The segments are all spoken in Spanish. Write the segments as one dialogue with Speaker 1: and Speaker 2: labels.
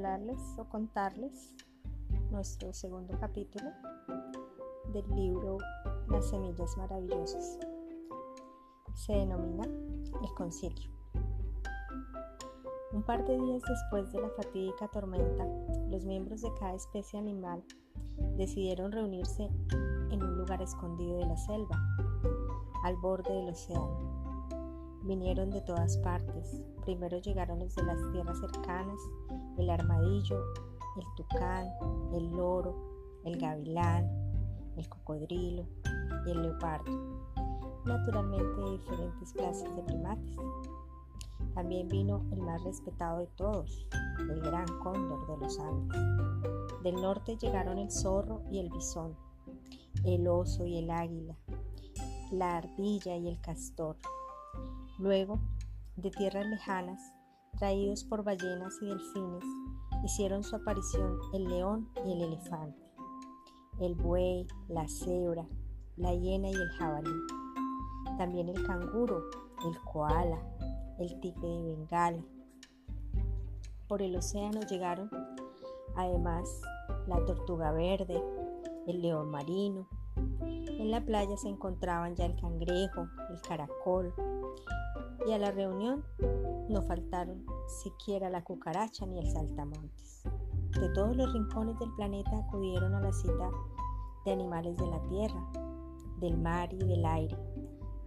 Speaker 1: hablarles o contarles nuestro segundo capítulo del libro Las Semillas Maravillosas. Se denomina El Concilio. Un par de días después de la fatídica tormenta, los miembros de cada especie animal decidieron reunirse en un lugar escondido de la selva, al borde del océano. Vinieron de todas partes. Primero llegaron los de las tierras cercanas, el armadillo, el tucán, el loro, el gavilán, el cocodrilo y el leopardo. Naturalmente diferentes clases de primates. También vino el más respetado de todos, el gran cóndor de los Andes. Del norte llegaron el zorro y el bisón, el oso y el águila, la ardilla y el castor. Luego, de tierras lejanas, traídos por ballenas y delfines, hicieron su aparición el león y el elefante, el buey, la cebra, la hiena y el jabalí. También el canguro, el koala, el tigre de Bengala. Por el océano llegaron además la tortuga verde, el león marino. En la playa se encontraban ya el cangrejo, el caracol. Y a la reunión no faltaron siquiera la cucaracha ni el saltamontes. De todos los rincones del planeta acudieron a la cita de animales de la tierra, del mar y del aire.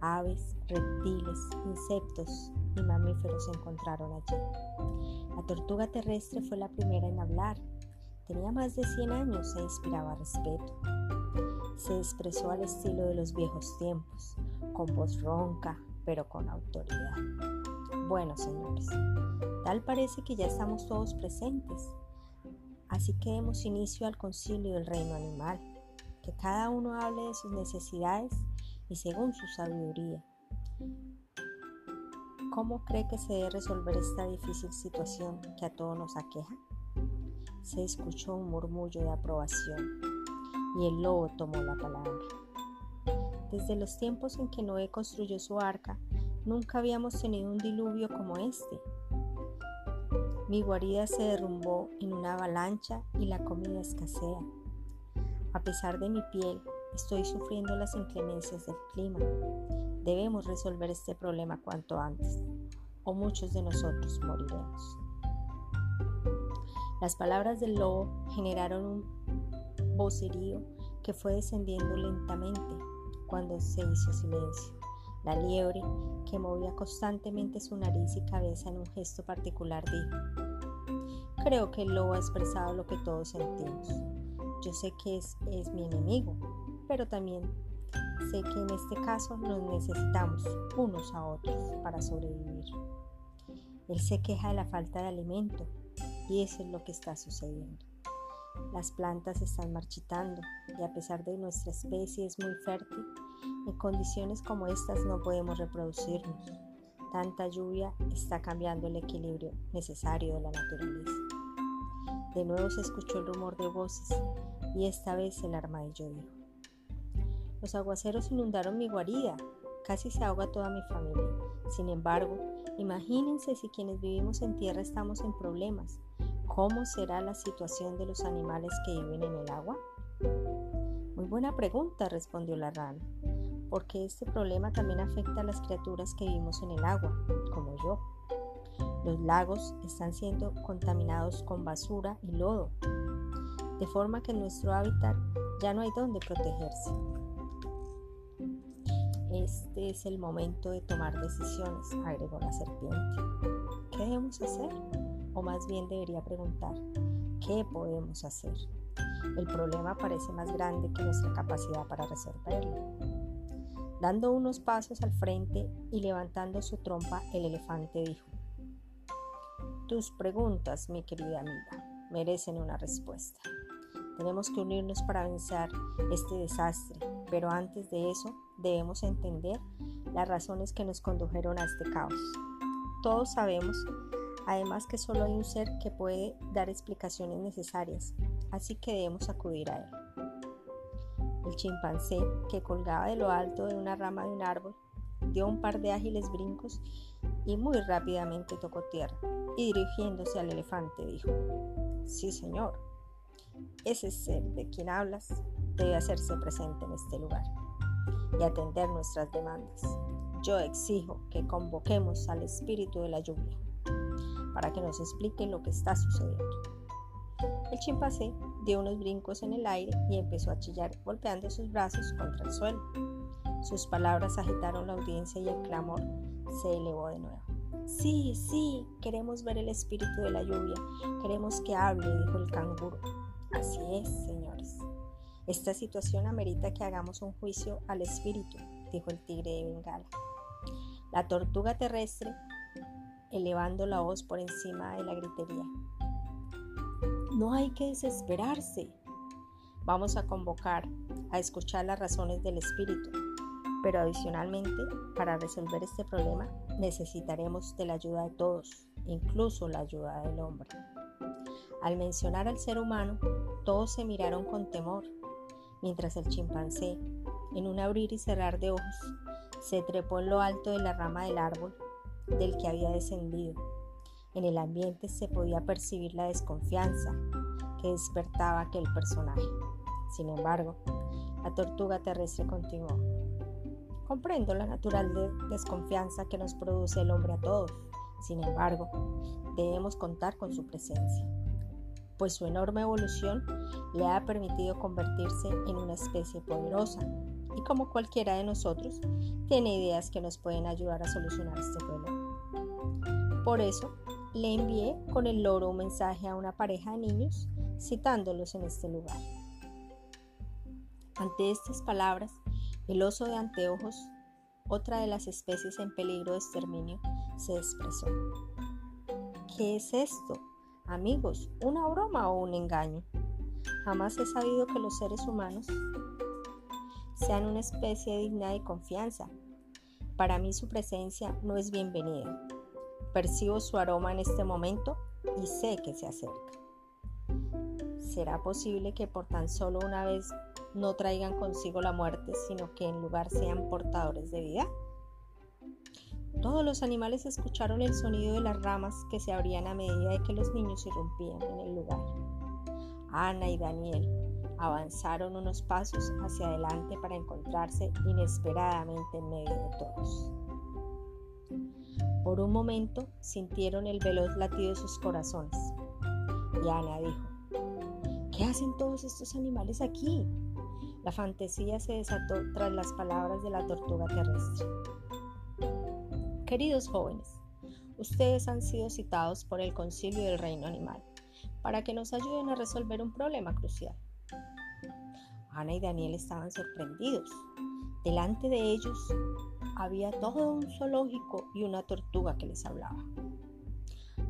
Speaker 1: Aves, reptiles, insectos y mamíferos se encontraron allí. La tortuga terrestre fue la primera en hablar Tenía más de 100 años e inspiraba respeto. Se expresó al estilo de los viejos tiempos, con voz ronca, pero con autoridad. Bueno, señores, tal parece que ya estamos todos presentes. Así que demos inicio al concilio del reino animal, que cada uno hable de sus necesidades y según su sabiduría. ¿Cómo cree que se debe resolver esta difícil situación que a todos nos aqueja? se escuchó un murmullo de aprobación y el lobo tomó la palabra. Desde los tiempos en que Noé construyó su arca, nunca habíamos tenido un diluvio como este. Mi guarida se derrumbó en una avalancha y la comida escasea. A pesar de mi piel, estoy sufriendo las inclemencias del clima. Debemos resolver este problema cuanto antes, o muchos de nosotros moriremos. Las palabras del lobo generaron un vocerío que fue descendiendo lentamente cuando se hizo silencio. La liebre, que movía constantemente su nariz y cabeza en un gesto particular, dijo, Creo que el lobo ha expresado lo que todos sentimos. Yo sé que es, mi enemigo, pero también sé que en este caso nos necesitamos unos a otros para sobrevivir. Él se queja de la falta de alimento, y eso es lo que está sucediendo. Las plantas están marchitando y a pesar de nuestra especie es muy fértil, en condiciones como estas no podemos reproducirnos. Tanta lluvia está cambiando el equilibrio necesario de la naturaleza. De nuevo se escuchó el rumor de voces y esta vez el armadillo dijo. Los aguaceros inundaron mi guarida, casi se ahoga toda mi familia. Sin embargo, imagínense si quienes vivimos en tierra estamos en problemas ¿Cómo será la situación de los animales que viven en el agua? Muy buena pregunta, respondió la rana, porque este problema también afecta a las criaturas que vivimos en el agua, como yo. Los lagos están siendo contaminados con basura y lodo, de forma que en nuestro hábitat ya no hay donde protegerse. Este es el momento de tomar decisiones, agregó la serpiente. ¿Qué debemos hacer? o más bien debería preguntar, ¿qué podemos hacer? El problema parece más grande que nuestra capacidad para resolverlo. Dando unos pasos al frente y levantando su trompa, el elefante dijo, Tus preguntas, mi querida amiga, merecen una respuesta. Tenemos que unirnos para vencer este desastre, pero antes de eso debemos entender las razones que nos condujeron a este caos. Todos sabemos Además que solo hay un ser que puede dar explicaciones necesarias, así que debemos acudir a él. El chimpancé, que colgaba de lo alto de una rama de un árbol, dio un par de ágiles brincos y muy rápidamente tocó tierra, y dirigiéndose al elefante dijo, Sí, señor. Ese ser de quien hablas debe hacerse presente en este lugar y atender nuestras demandas. Yo exijo que convoquemos al espíritu de la lluvia para que nos explique lo que está sucediendo. El chimpancé dio unos brincos en el aire y empezó a chillar, golpeando sus brazos contra el suelo. Sus palabras agitaron la audiencia y el clamor se elevó de nuevo. Sí, sí, queremos ver el espíritu de la lluvia, queremos que hable, dijo el canguro. Así es, señores. Esta situación amerita que hagamos un juicio al espíritu, dijo el tigre de Bengala. La tortuga terrestre, elevando la voz por encima de la gritería. No hay que desesperarse. Vamos a convocar a escuchar las razones del espíritu, pero adicionalmente, para resolver este problema, necesitaremos de la ayuda de todos, incluso la ayuda del hombre. Al mencionar al ser humano, todos se miraron con temor, mientras el chimpancé, en un abrir y cerrar de ojos, se trepó en lo alto de la rama del árbol del que había descendido en el ambiente se podía percibir la desconfianza que despertaba aquel personaje. Sin embargo, la tortuga terrestre continuó. Comprendo la natural desconfianza que nos produce el hombre a todos. Sin embargo, debemos contar con su presencia, pues su enorme evolución le ha permitido convertirse en una especie poderosa y como cualquiera de nosotros, tiene ideas que nos pueden ayudar a solucionar este problema. Por eso, le envié con el loro un mensaje a una pareja de niños citándolos en este lugar. Ante estas palabras, el oso de anteojos, otra de las especies en peligro de exterminio, se expresó. ¿Qué es esto? Amigos, ¿una broma o un engaño? Jamás he sabido que los seres humanos sean una especie digna de confianza. Para mí su presencia no es bienvenida. Percibo su aroma en este momento y sé que se acerca. ¿Será posible que por tan solo una vez no traigan consigo la muerte, sino que en lugar sean portadores de vida? Todos los animales escucharon el sonido de las ramas que se abrían a medida de que los niños irrumpían en el lugar. Ana y Daniel avanzaron unos pasos hacia adelante para encontrarse inesperadamente en medio de todos. Por un momento sintieron el veloz latido de sus corazones. Y Ana dijo, ¿qué hacen todos estos animales aquí? La fantasía se desató tras las palabras de la tortuga terrestre. Queridos jóvenes, ustedes han sido citados por el Concilio del Reino Animal para que nos ayuden a resolver un problema crucial. Ana y Daniel estaban sorprendidos. Delante de ellos había todo un zoológico y una tortuga que les hablaba.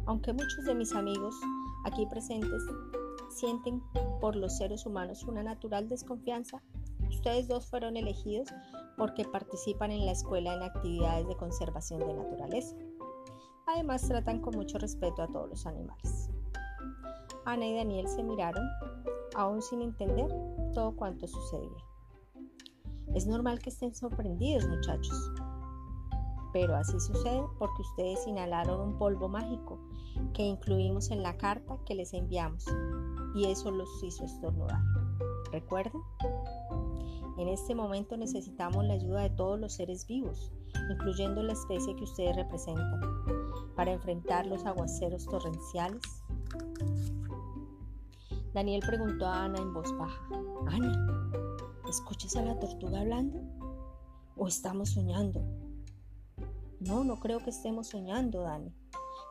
Speaker 1: Aunque muchos de mis amigos aquí presentes sienten por los seres humanos una natural desconfianza, ustedes dos fueron elegidos porque participan en la escuela en actividades de conservación de naturaleza. Además tratan con mucho respeto a todos los animales. Ana y Daniel se miraron, aún sin entender todo cuanto sucedía. Es normal que estén sorprendidos, muchachos. Pero así sucede porque ustedes inhalaron un polvo mágico que incluimos en la carta que les enviamos y eso los hizo estornudar. ¿Recuerdan? En este momento necesitamos la ayuda de todos los seres vivos, incluyendo la especie que ustedes representan, para enfrentar los aguaceros torrenciales. Daniel preguntó a Ana en voz baja, Ana, ¿Escuchas a la tortuga hablando? ¿O estamos soñando? No, no creo que estemos soñando, Dani.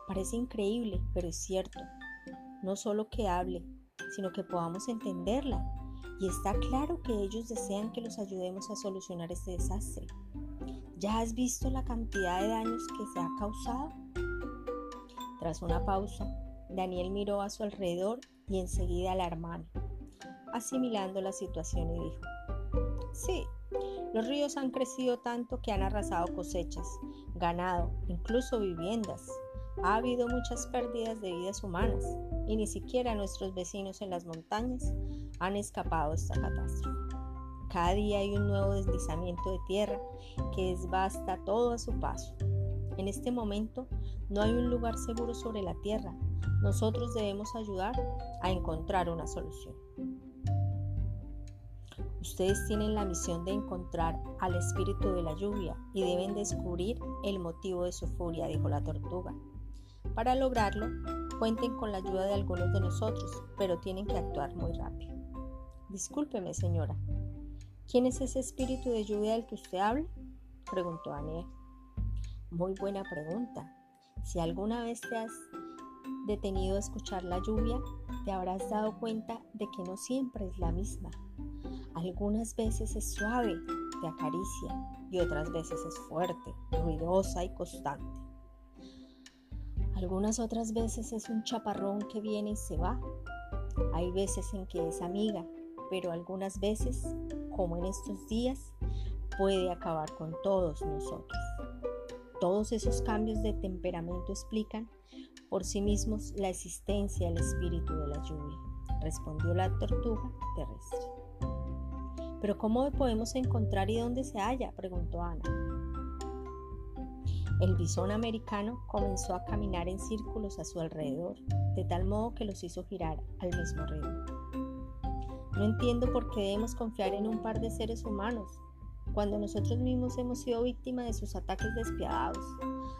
Speaker 1: Parece increíble, pero es cierto. No solo que hable, sino que podamos entenderla. Y está claro que ellos desean que los ayudemos a solucionar este desastre. ¿Ya has visto la cantidad de daños que se ha causado? Tras una pausa, Daniel miró a su alrededor y enseguida a la hermana, asimilando la situación y dijo, Sí, los ríos han crecido tanto que han arrasado cosechas, ganado, incluso viviendas. Ha habido muchas pérdidas de vidas humanas y ni siquiera nuestros vecinos en las montañas han escapado de esta catástrofe. Cada día hay un nuevo deslizamiento de tierra que desbasta todo a su paso. En este momento no hay un lugar seguro sobre la tierra. Nosotros debemos ayudar a encontrar una solución. Ustedes tienen la misión de encontrar al espíritu de la lluvia y deben descubrir el motivo de su furia, dijo la tortuga. Para lograrlo, cuenten con la ayuda de algunos de nosotros, pero tienen que actuar muy rápido. Discúlpeme, señora. ¿Quién es ese espíritu de lluvia del que usted habla? preguntó Daniel. Muy buena pregunta. Si alguna vez te has detenido a escuchar la lluvia, te habrás dado cuenta de que no siempre es la misma. Algunas veces es suave, te acaricia, y otras veces es fuerte, ruidosa y constante. Algunas otras veces es un chaparrón que viene y se va. Hay veces en que es amiga, pero algunas veces, como en estos días, puede acabar con todos nosotros. Todos esos cambios de temperamento explican por sí mismos la existencia del espíritu de la lluvia, respondió la tortuga terrestre. Pero ¿cómo podemos encontrar y dónde se halla? preguntó Ana. El bisón americano comenzó a caminar en círculos a su alrededor, de tal modo que los hizo girar al mismo ritmo. No entiendo por qué debemos confiar en un par de seres humanos, cuando nosotros mismos hemos sido víctimas de sus ataques despiadados.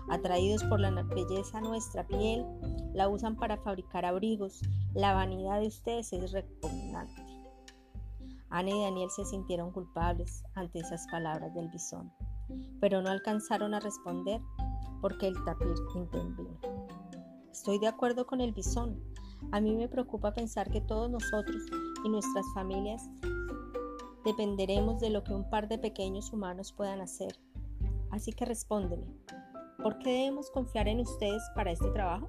Speaker 1: Atraídos por la belleza nuestra piel, la usan para fabricar abrigos. La vanidad de ustedes es repugnante. Ana y Daniel se sintieron culpables ante esas palabras del bisón, pero no alcanzaron a responder porque el tapir intervino. Estoy de acuerdo con el bisón. A mí me preocupa pensar que todos nosotros y nuestras familias dependeremos de lo que un par de pequeños humanos puedan hacer. Así que respóndeme, ¿por qué debemos confiar en ustedes para este trabajo?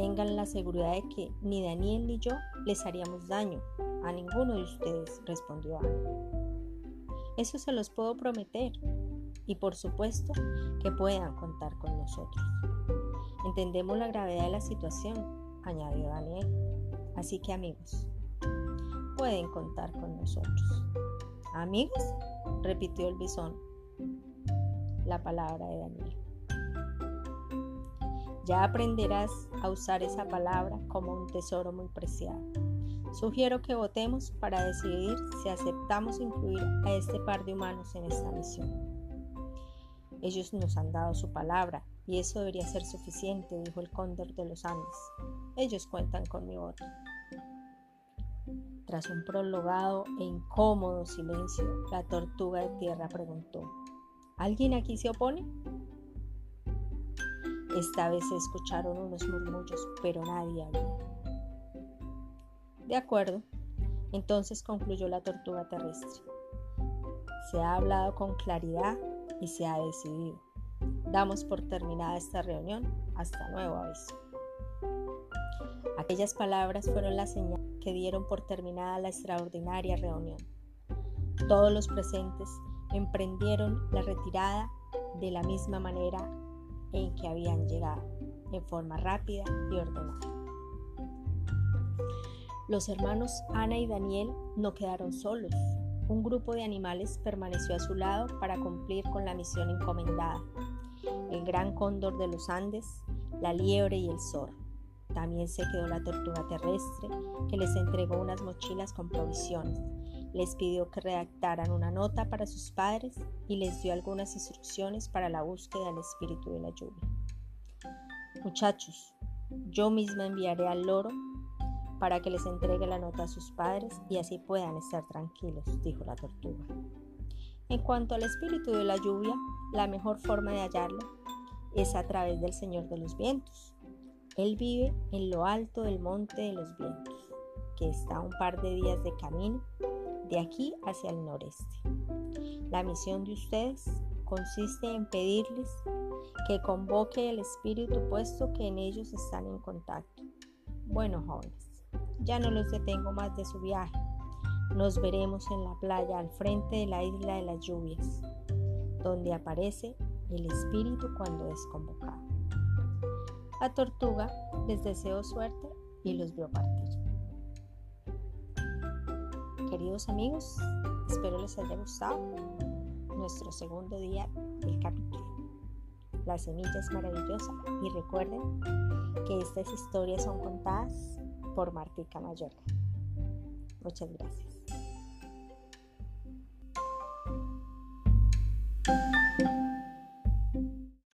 Speaker 1: Tengan la seguridad de que ni Daniel ni yo les haríamos daño a ninguno de ustedes, respondió Ana. Eso se los puedo prometer y por supuesto que puedan contar con nosotros. Entendemos la gravedad de la situación, añadió Daniel. Así que amigos, pueden contar con nosotros. ¿Amigos? repitió el bisón la palabra de Daniel. Ya aprenderás a usar esa palabra como un tesoro muy preciado. Sugiero que votemos para decidir si aceptamos incluir a este par de humanos en esta misión. Ellos nos han dado su palabra y eso debería ser suficiente, dijo el cóndor de los Andes. Ellos cuentan con mi voto. Tras un prolongado e incómodo silencio, la tortuga de tierra preguntó, ¿Alguien aquí se opone? Esta vez se escucharon unos murmullos, pero nadie habló. De acuerdo, entonces concluyó la tortuga terrestre. Se ha hablado con claridad y se ha decidido. Damos por terminada esta reunión. Hasta nuevo aviso. Aquellas palabras fueron la señal que dieron por terminada la extraordinaria reunión. Todos los presentes emprendieron la retirada de la misma manera en que habían llegado, en forma rápida y ordenada. Los hermanos Ana y Daniel no quedaron solos. Un grupo de animales permaneció a su lado para cumplir con la misión encomendada. El gran cóndor de los Andes, la liebre y el zorro. También se quedó la tortuga terrestre, que les entregó unas mochilas con provisiones. Les pidió que redactaran una nota para sus padres y les dio algunas instrucciones para la búsqueda del espíritu de la lluvia. Muchachos, yo misma enviaré al loro para que les entregue la nota a sus padres y así puedan estar tranquilos, dijo la tortuga. En cuanto al espíritu de la lluvia, la mejor forma de hallarlo es a través del Señor de los vientos, él vive en lo alto del monte de los vientos, que está a un par de días de camino de aquí hacia el noreste. La misión de ustedes consiste en pedirles que convoque el espíritu puesto que en ellos están en contacto. Bueno, jóvenes, ya no los detengo más de su viaje. Nos veremos en la playa al frente de la isla de las lluvias, donde aparece el espíritu cuando es convocado. La tortuga les deseó suerte y los vio partir. Queridos amigos, espero les haya gustado nuestro segundo día del capítulo. La semilla es maravillosa y recuerden que estas historias son contadas por Martica Mayorga. Muchas gracias.